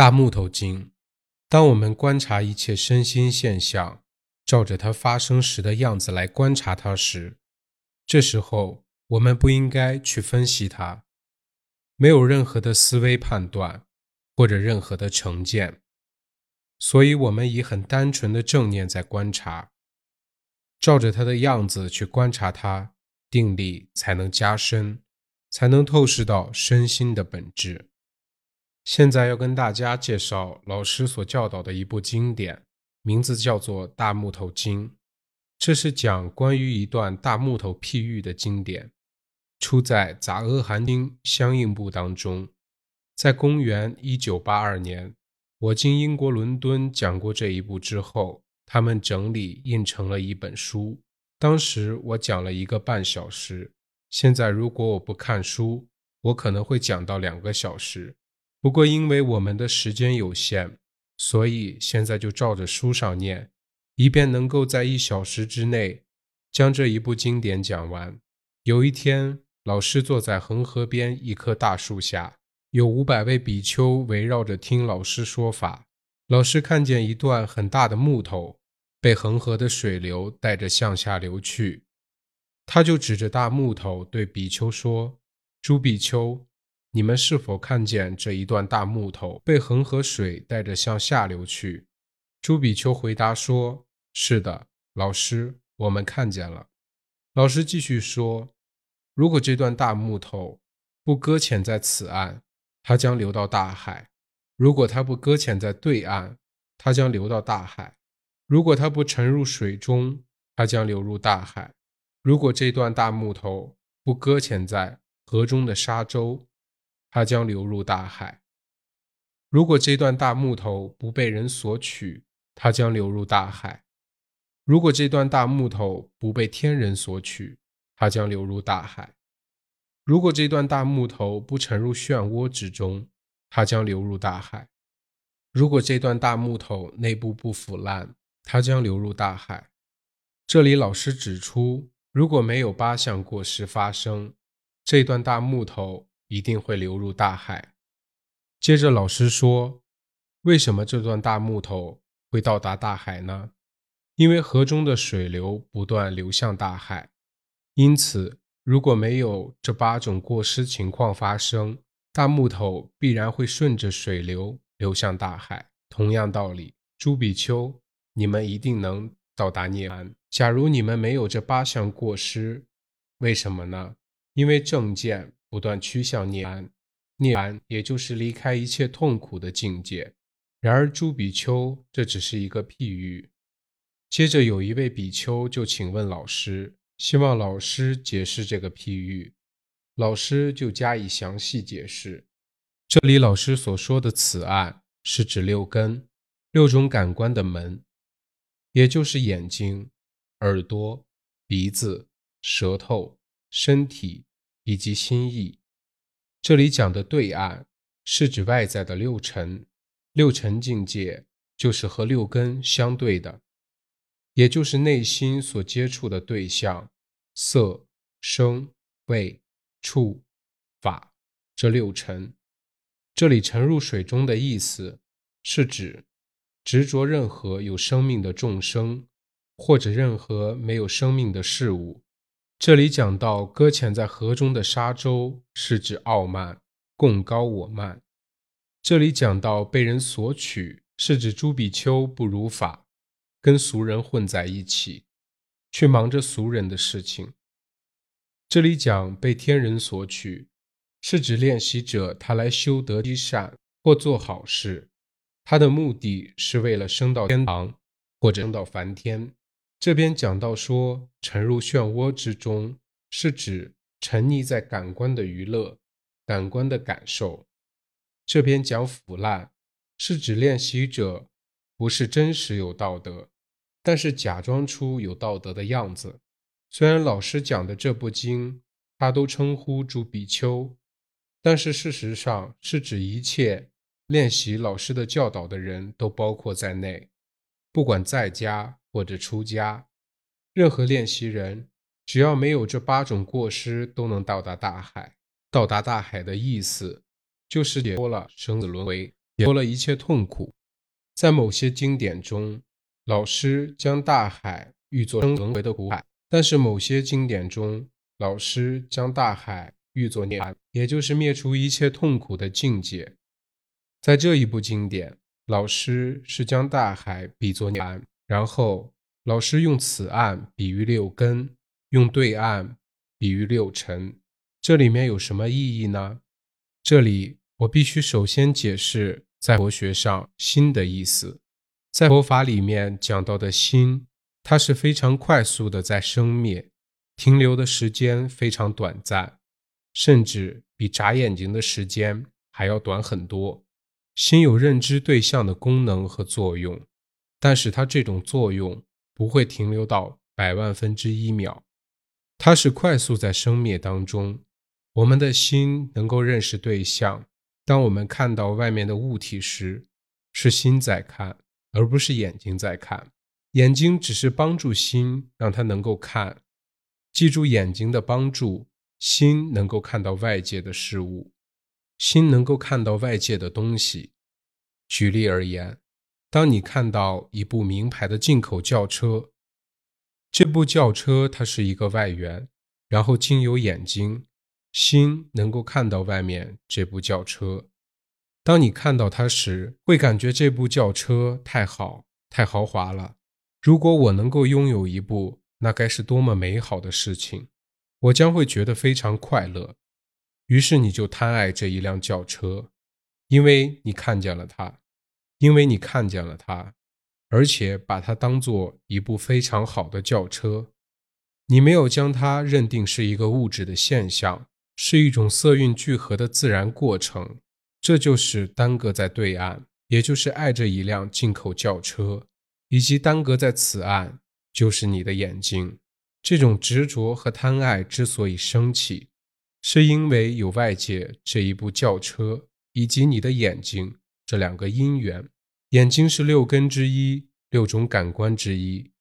大木头经，当我们观察一切身心现象，照着它发生时的样子来观察它时，这时候我们不应该去分析它，没有任何的思维判断或者任何的成见，所以我们以很单纯的正念在观察，照着它的样子去观察它，定力才能加深，才能透视到身心的本质。现在要跟大家介绍老师所教导的一部经典，名字叫做《大木头经》。这是讲关于一段大木头譬喻的经典，出在《杂阿含经》相应部当中。在公元一九八二年，我经英国伦敦讲过这一部之后，他们整理印成了一本书。当时我讲了一个半小时，现在如果我不看书，我可能会讲到两个小时。不过，因为我们的时间有限，所以现在就照着书上念，以便能够在一小时之内将这一部经典讲完。有一天，老师坐在恒河边一棵大树下，有五百位比丘围绕着听老师说法。老师看见一段很大的木头被恒河的水流带着向下流去，他就指着大木头对比丘说：“诸比丘。”你们是否看见这一段大木头被恒河水带着向下流去？朱比丘回答说：“是的，老师，我们看见了。”老师继续说：“如果这段大木头不搁浅在此岸，它将流到大海；如果它不搁浅在对岸，它将流到大海；如果它不沉入水中，它将流入大海；如果这段大木头不搁浅在河中的沙洲，”它将流入大海。如果这段大木头不被人索取，它将流入大海；如果这段大木头不被天人索取，它将流入大海；如果这段大木头不沉入漩涡之中，它将流入大海；如果这段大木头内部不腐烂，它将流入大海。这里老师指出，如果没有八项过失发生，这段大木头。一定会流入大海。接着老师说：“为什么这段大木头会到达大海呢？因为河中的水流不断流向大海。因此，如果没有这八种过失情况发生，大木头必然会顺着水流流向大海。同样道理，朱比丘，你们一定能到达涅槃。假如你们没有这八项过失，为什么呢？因为正见。”不断趋向涅槃，涅槃也就是离开一切痛苦的境界。然而，朱比丘这只是一个譬喻。接着，有一位比丘就请问老师，希望老师解释这个譬喻。老师就加以详细解释。这里老师所说的此案，是指六根、六种感官的门，也就是眼睛、耳朵、鼻子、舌头、身体。以及心意，这里讲的对岸是指外在的六尘，六尘境界就是和六根相对的，也就是内心所接触的对象，色、声、味、触、法这六尘。这里沉入水中的意思，是指执着任何有生命的众生，或者任何没有生命的事物。这里讲到搁浅在河中的沙洲，是指傲慢、共高我慢；这里讲到被人索取，是指朱比丘不如法，跟俗人混在一起，去忙着俗人的事情。这里讲被天人索取，是指练习者他来修德积善或做好事，他的目的是为了升到天堂或者升到梵天。这边讲到说，沉入漩涡之中，是指沉溺在感官的娱乐、感官的感受。这边讲腐烂，是指练习者不是真实有道德，但是假装出有道德的样子。虽然老师讲的这部经，他都称呼诸比丘，但是事实上是指一切练习老师的教导的人都包括在内，不管在家。或者出家，任何练习人，只要没有这八种过失，都能到达大海。到达大海的意思，就是解脱了生死轮回，解脱了一切痛苦。在某些经典中，老师将大海喻作生轮回的苦海；但是某些经典中，老师将大海喻作涅槃，也就是灭除一切痛苦的境界。在这一部经典，老师是将大海比作涅槃，然后老师用此岸比喻六根，用对岸比喻六尘。这里面有什么意义呢？这里我必须首先解释在佛学上“心”的意思。在佛法里面讲到的心，它是非常快速的在生灭，停留的时间非常短暂，甚至比眨眼睛的时间还要短很多。心有认知对象的功能和作用，但是它这种作用不会停留到百万分之一秒，它是快速在生灭当中。我们的心能够认识对象。当我们看到外面的物体时，是心在看，而不是眼睛在看。眼睛只是帮助心，让它能够看。记住眼睛的帮助，心能够看到外界的事物，心能够看到外界的东西。举例而言，当你看到一部名牌的进口轿车，这部轿车它是一个外缘，然后经由眼睛。心能够看到外面这部轿车，当你看到它时，会感觉这部轿车太好、太豪华了。如果我能够拥有一部，那该是多么美好的事情！我将会觉得非常快乐。于是你就贪爱这一辆轿车，因为你看见了它，因为你看见了它，而且把它当做一部非常好的轿车。你没有将它认定是一个物质的现象。是一种色蕴聚合的自然过程，这就是耽搁在对岸，也就是爱着一辆进口轿车，以及耽搁在此岸，就是你的眼睛。这种执着和贪爱之所以升起，是因为有外界这一部轿车，以及你的眼睛这两个因缘。眼睛是六根之一，六种感官之一。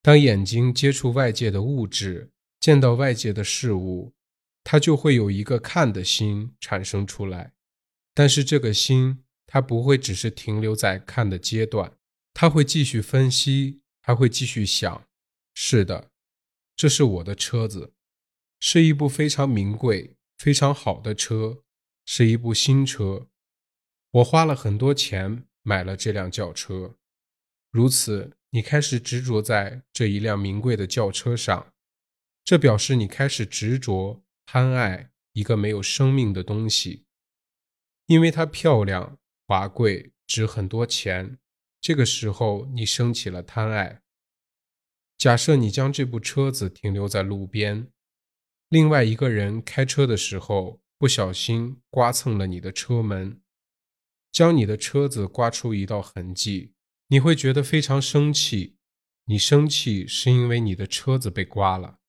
当眼睛接触外界的物质，见到外界的事物。它就会有一个看的心产生出来，但是这个心它不会只是停留在看的阶段，它会继续分析，它会继续想。是的，这是我的车子，是一部非常名贵、非常好的车，是一部新车。我花了很多钱买了这辆轿车。如此，你开始执着在这一辆名贵的轿车上，这表示你开始执着。贪爱一个没有生命的东西，因为它漂亮、华贵、值很多钱。这个时候，你升起了贪爱。假设你将这部车子停留在路边，另外一个人开车的时候不小心刮蹭了你的车门，将你的车子刮出一道痕迹，你会觉得非常生气。你生气是因为你的车子被刮了，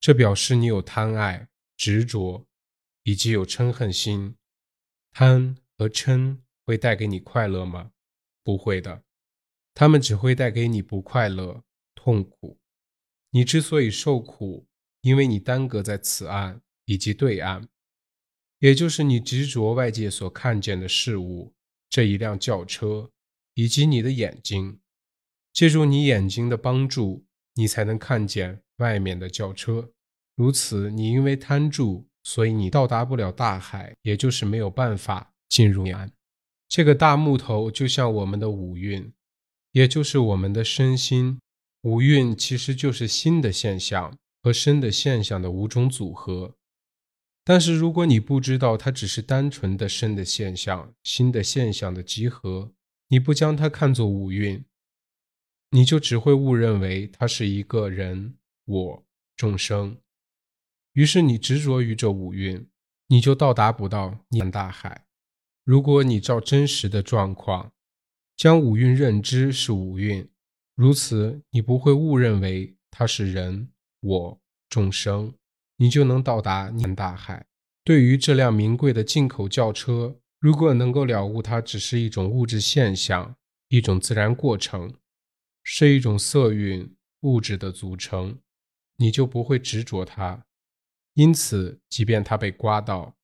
这表示你有贪爱。执着，以及有嗔恨心，贪和嗔会带给你快乐吗？不会的，他们只会带给你不快乐、痛苦。你之所以受苦，因为你耽搁在此岸以及对岸，也就是你执着外界所看见的事物，这一辆轿车，以及你的眼睛。借助你眼睛的帮助，你才能看见外面的轿车。如此，你因为贪住，所以你到达不了大海，也就是没有办法进入岸。这个大木头就像我们的五蕴，也就是我们的身心。五蕴其实就是心的现象和身的现象的五种组合。但是如果你不知道它只是单纯的身的现象、心的现象的集合，你不将它看作五蕴，你就只会误认为它是一个人、我、众生。于是你执着于这五蕴，你就到达不到念大海。如果你照真实的状况，将五蕴认知是五蕴，如此你不会误认为它是人、我、众生，你就能到达念大海。对于这辆名贵的进口轿车，如果能够了悟它只是一种物质现象，一种自然过程，是一种色蕴物质的组成，你就不会执着它。因此，即便它被刮到，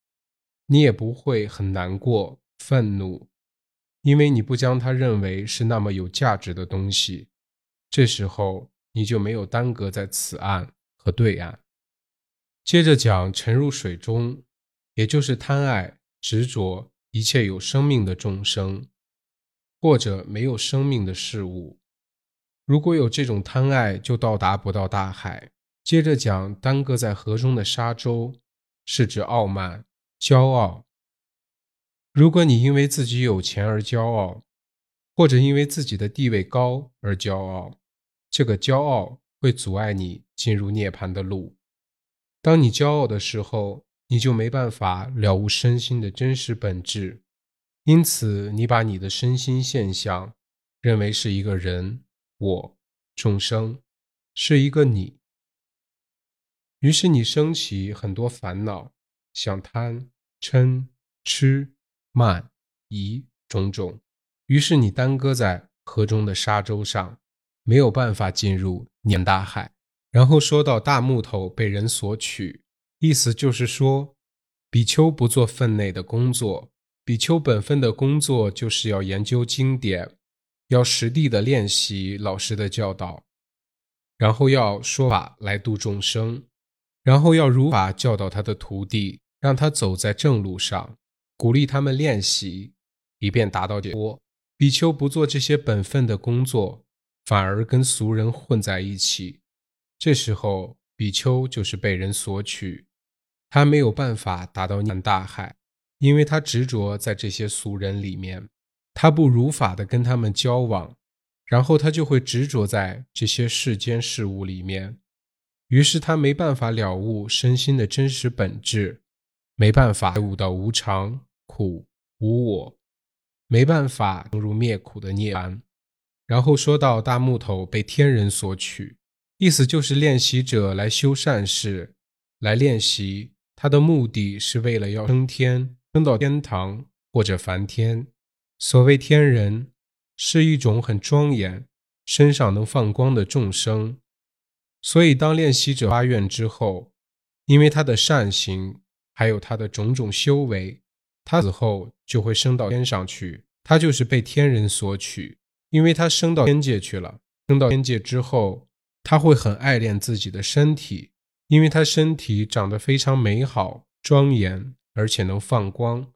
你也不会很难过、愤怒，因为你不将它认为是那么有价值的东西。这时候你就没有耽搁在此岸和对岸。接着讲沉入水中，也就是贪爱、执着一切有生命的众生，或者没有生命的事物。如果有这种贪爱，就到达不到大海。接着讲耽搁在河中的沙洲，是指傲慢、骄傲。如果你因为自己有钱而骄傲，或者因为自己的地位高而骄傲，这个骄傲会阻碍你进入涅槃的路。当你骄傲的时候，你就没办法了悟身心的真实本质。因此，你把你的身心现象认为是一个人。我众生是一个你，于是你升起很多烦恼，想贪嗔痴慢疑种种，于是你耽搁在河中的沙洲上，没有办法进入念大海。然后说到大木头被人索取，意思就是说，比丘不做分内的工作，比丘本分的工作就是要研究经典。要实地的练习老师的教导，然后要说法来度众生，然后要如法教导他的徒弟，让他走在正路上，鼓励他们练习，以便达到解脱。比丘不做这些本分的工作，反而跟俗人混在一起，这时候比丘就是被人索取，他没有办法达到念大海，因为他执着在这些俗人里面。他不如法的跟他们交往，然后他就会执着在这些世间事物里面，于是他没办法了悟身心的真实本质，没办法悟到无常、苦、无我，没办法进入灭苦的涅槃。然后说到大木头被天人所取，意思就是练习者来修善事，来练习，他的目的是为了要升天，升到天堂或者梵天。所谓天人，是一种很庄严、身上能放光的众生。所以，当练习者发愿之后，因为他的善行，还有他的种种修为，他死后就会升到天上去。他就是被天人所取，因为他升到天界去了。升到天界之后，他会很爱恋自己的身体，因为他身体长得非常美好、庄严，而且能放光。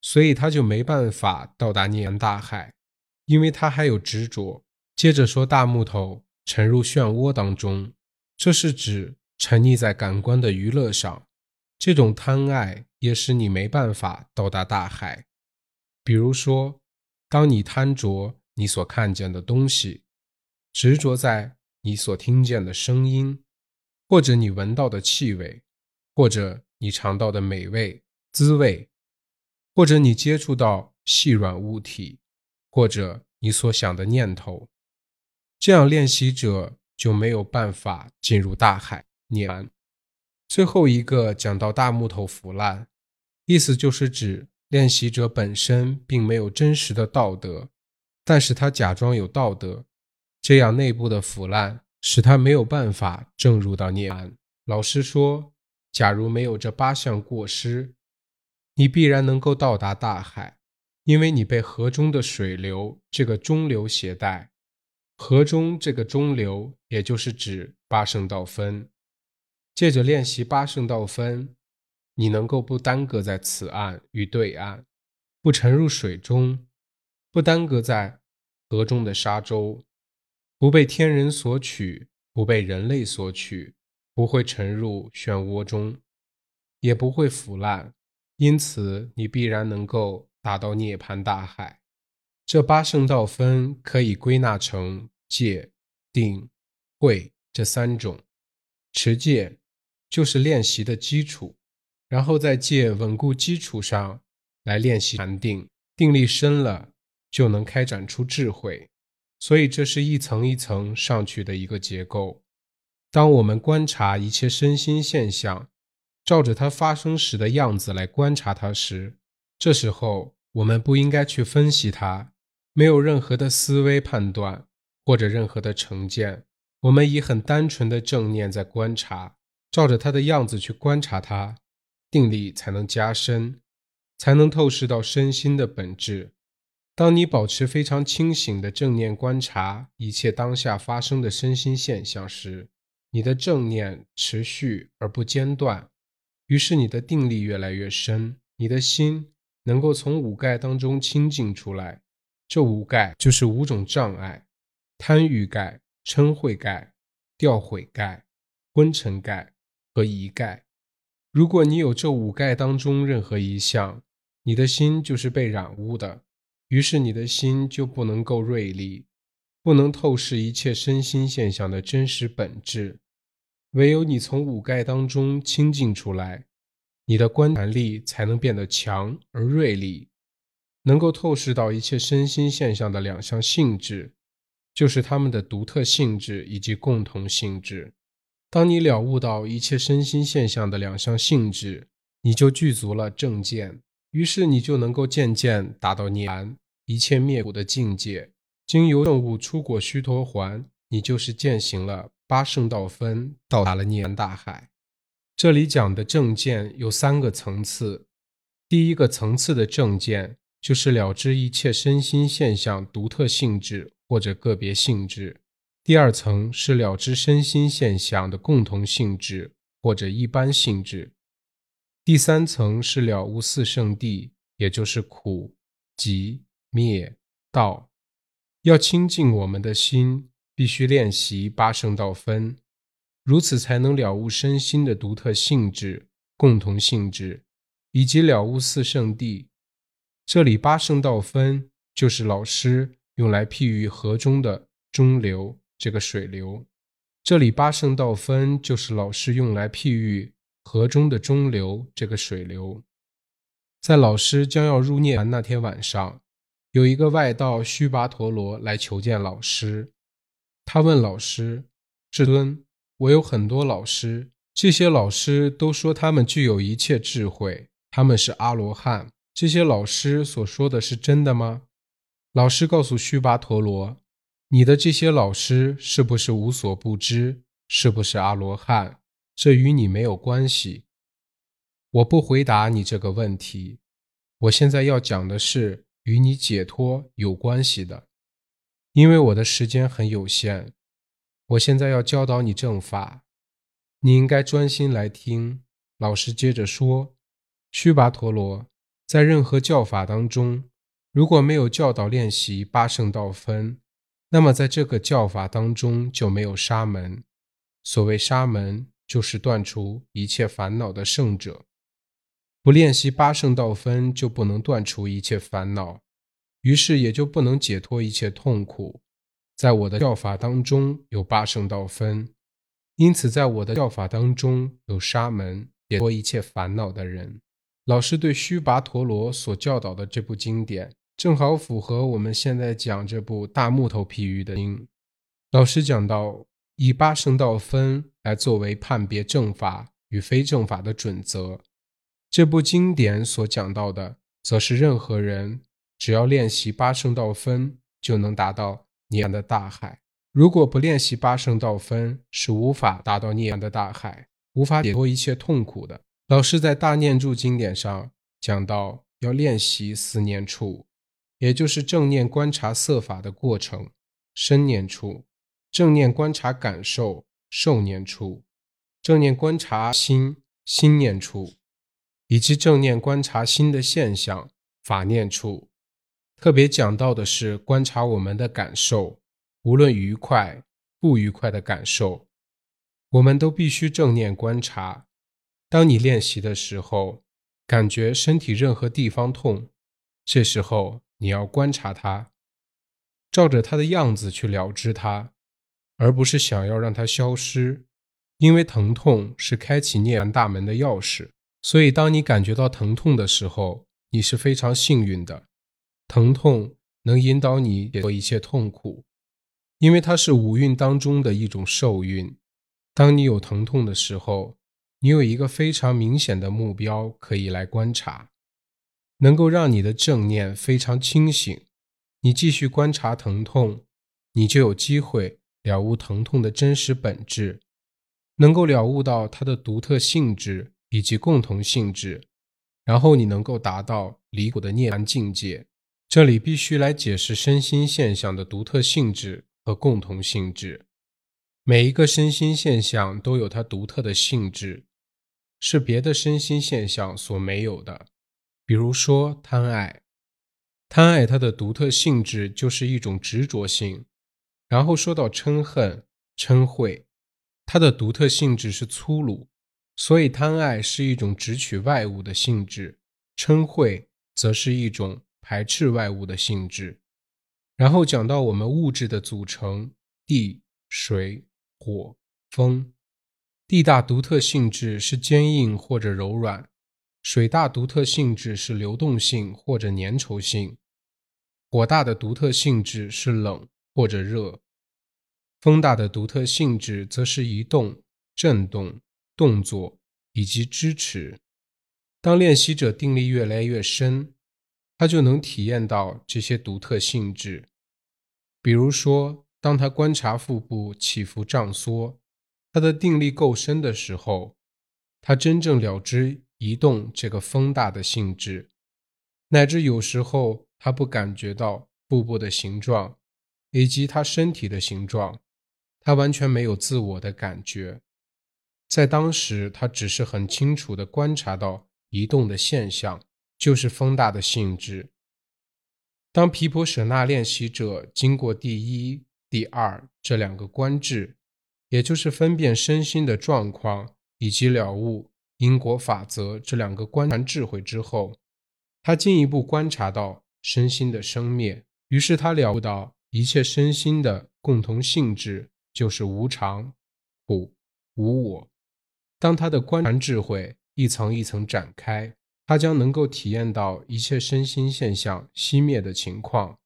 所以他就没办法到达涅槃大海，因为他还有执着。接着说大木头沉入漩涡当中，这是指沉溺在感官的娱乐上。这种贪爱也使你没办法到达大海。比如说，当你贪着你所看见的东西，执着在你所听见的声音，或者你闻到的气味，或者你尝到的美味滋味。或者你接触到细软物体，或者你所想的念头，这样练习者就没有办法进入大海涅槃。最后一个讲到大木头腐烂，意思就是指练习者本身并没有真实的道德，但是他假装有道德，这样内部的腐烂使他没有办法正入到涅槃。老师说，假如没有这八项过失。你必然能够到达大海，因为你被河中的水流这个中流携带。河中这个中流，也就是指八圣道分。借着练习八圣道分，你能够不耽搁在此岸与对岸，不沉入水中，不耽搁在河中的沙洲，不被天人所取，不被人类所取，不会沉入漩涡中，也不会腐烂。因此，你必然能够达到涅槃大海。这八圣道分可以归纳成戒、定、慧这三种。持戒就是练习的基础，然后在戒稳固基础上来练习禅定，定力深了就能开展出智慧。所以，这是一层一层上去的一个结构。当我们观察一切身心现象。照着它发生时的样子来观察它时，这时候我们不应该去分析它，没有任何的思维判断或者任何的成见，我们以很单纯的正念在观察，照着它的样子去观察它，定力才能加深，才能透视到身心的本质。当你保持非常清醒的正念观察一切当下发生的身心现象时，你的正念持续而不间断，于是你的定力越来越深，你的心能够从五盖当中清净出来。这五盖就是五种障碍：贪欲盖、嗔恚盖、掉悔盖、昏沉盖和疑盖。如果你有这五盖当中任何一项，你的心就是被染污的。于是你的心就不能够锐利，不能透视一切身心现象的真实本质。唯有你从五盖当中清净出来，你的观察力才能变得强而锐利，能够透视到一切身心现象的两项性质，就是它们的独特性质以及共同性质。当你了悟到一切身心现象的两项性质，你就具足了正见。于是你就能够渐渐达到涅槃一切灭苦的境界。经由正悟出果须陀环，你就是践行了八圣道分，到达了涅槃大海。这里讲的正见有三个层次。第一个层次的正见，就是了知一切身心现象独特性质或者个别性质；第二层是了知身心现象的共同性质或者一般性质。第三层是了悟四圣谛，也就是苦、集、灭、道。要清净我们的心，必须练习八圣道分，如此才能了悟身心的独特性质、共同性质，以及了悟四圣谛。这里八圣道分就是老师用来譬喻河中的中流这个水流。这里八圣道分就是老师用来譬喻。河中的中流，这个水流，在老师将要入涅槃那天晚上，有一个外道须跋陀罗来求见老师。他问老师：“至尊，我有很多老师，这些老师都说他们具有一切智慧，他们是阿罗汉。这些老师所说的是真的吗？”老师告诉须跋陀罗：“你的这些老师是不是无所不知？是不是阿罗汉？”这与你没有关系，我不回答你这个问题。我现在要讲的是与你解脱有关系的，因为我的时间很有限。我现在要教导你正法，你应该专心来听。老师接着说：“须跋陀罗，在任何教法当中，如果没有教导练习八圣道分，那么在这个教法当中就没有沙门。所谓沙门。”就是断除一切烦恼的圣者，不练习八圣道分，就不能断除一切烦恼，于是也就不能解脱一切痛苦。在我的教法当中有八圣道分，因此在我的教法当中有沙门解脱一切烦恼的人。老师对须跋陀罗所教导的这部经典，正好符合我们现在讲这部大木头譬喻的经。老师讲到。以八圣道分来作为判别正法与非正法的准则，这部经典所讲到的，则是任何人只要练习八圣道分，就能达到涅槃的大海。如果不练习八圣道分，是无法达到涅槃的大海，无法解脱一切痛苦的。老师在大念住经典上讲到，要练习思念处，也就是正念观察色法的过程，深念处。正念观察感受，受念处；正念观察心，心念处；以及正念观察心的现象，法念处。特别讲到的是观察我们的感受，无论愉快、不愉快的感受，我们都必须正念观察。当你练习的时候，感觉身体任何地方痛，这时候你要观察它，照着它的样子去了知它。而不是想要让它消失，因为疼痛是开启涅槃大门的钥匙。所以，当你感觉到疼痛的时候，你是非常幸运的。疼痛能引导你解脱一切痛苦，因为它是五蕴当中的一种受蕴。当你有疼痛的时候，你有一个非常明显的目标可以来观察，能够让你的正念非常清醒。你继续观察疼痛，你就有机会。了悟疼痛的真实本质，能够了悟到它的独特性质以及共同性质，然后你能够达到离苦的涅槃境界。这里必须来解释身心现象的独特性质和共同性质。每一个身心现象都有它独特的性质，是别的身心现象所没有的。比如说贪爱，贪爱它的独特性质就是一种执着性。然后说到嗔恨、嗔恚，它的独特性质是粗鲁，所以贪爱是一种直取外物的性质，嗔恚则是一种排斥外物的性质。然后讲到我们物质的组成，地、水。火、风，地大独特性质是坚硬或者柔软，水大独特性质是流动性或者粘稠性，火大的独特性质是冷或者热，风大的独特性质则是移动、震动、动作以及支持。当练习者定力越来越深，他就能体验到这些独特性质，比如说。当他观察腹部起伏胀缩，他的定力够深的时候，他真正了知移动这个风大的性质，乃至有时候他不感觉到腹部的形状以及他身体的形状，他完全没有自我的感觉，在当时他只是很清楚地观察到移动的现象，就是风大的性质。当皮婆舍那练习者经过第一。第二，这两个观智，也就是分辨身心的状况以及了悟因果法则这两个观察智慧之后，他进一步观察到身心的生灭，于是他了悟到一切身心的共同性质就是无常、苦、无我。当他的观察智慧一层一层展开，他将能够体验到一切身心现象熄灭的情况。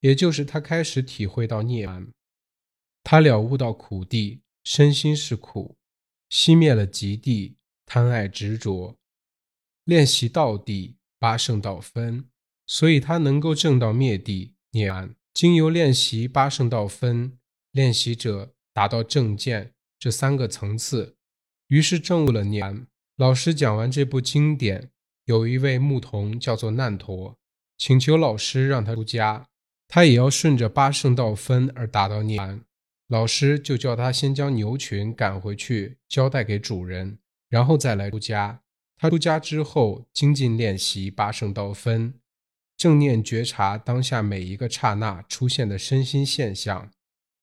也就是他开始体会到涅槃，他了悟到苦地身心是苦，熄灭了极地贪爱执着，练习道地八圣道分，所以他能够证到灭地涅槃。经由练习八圣道分，练习者达到正见这三个层次，于是证悟了涅槃。老师讲完这部经典，有一位牧童叫做难陀，请求老师让他出家。他也要顺着八圣道分而达到涅槃，老师就叫他先将牛群赶回去交代给主人，然后再来出家。他出家之后，精进练习八圣道分，正念觉察当下每一个刹那出现的身心现象。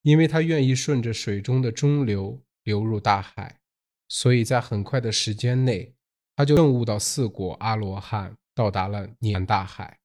因为他愿意顺着水中的中流流入大海，所以在很快的时间内，他就证悟到四果阿罗汉，到达了涅槃大海。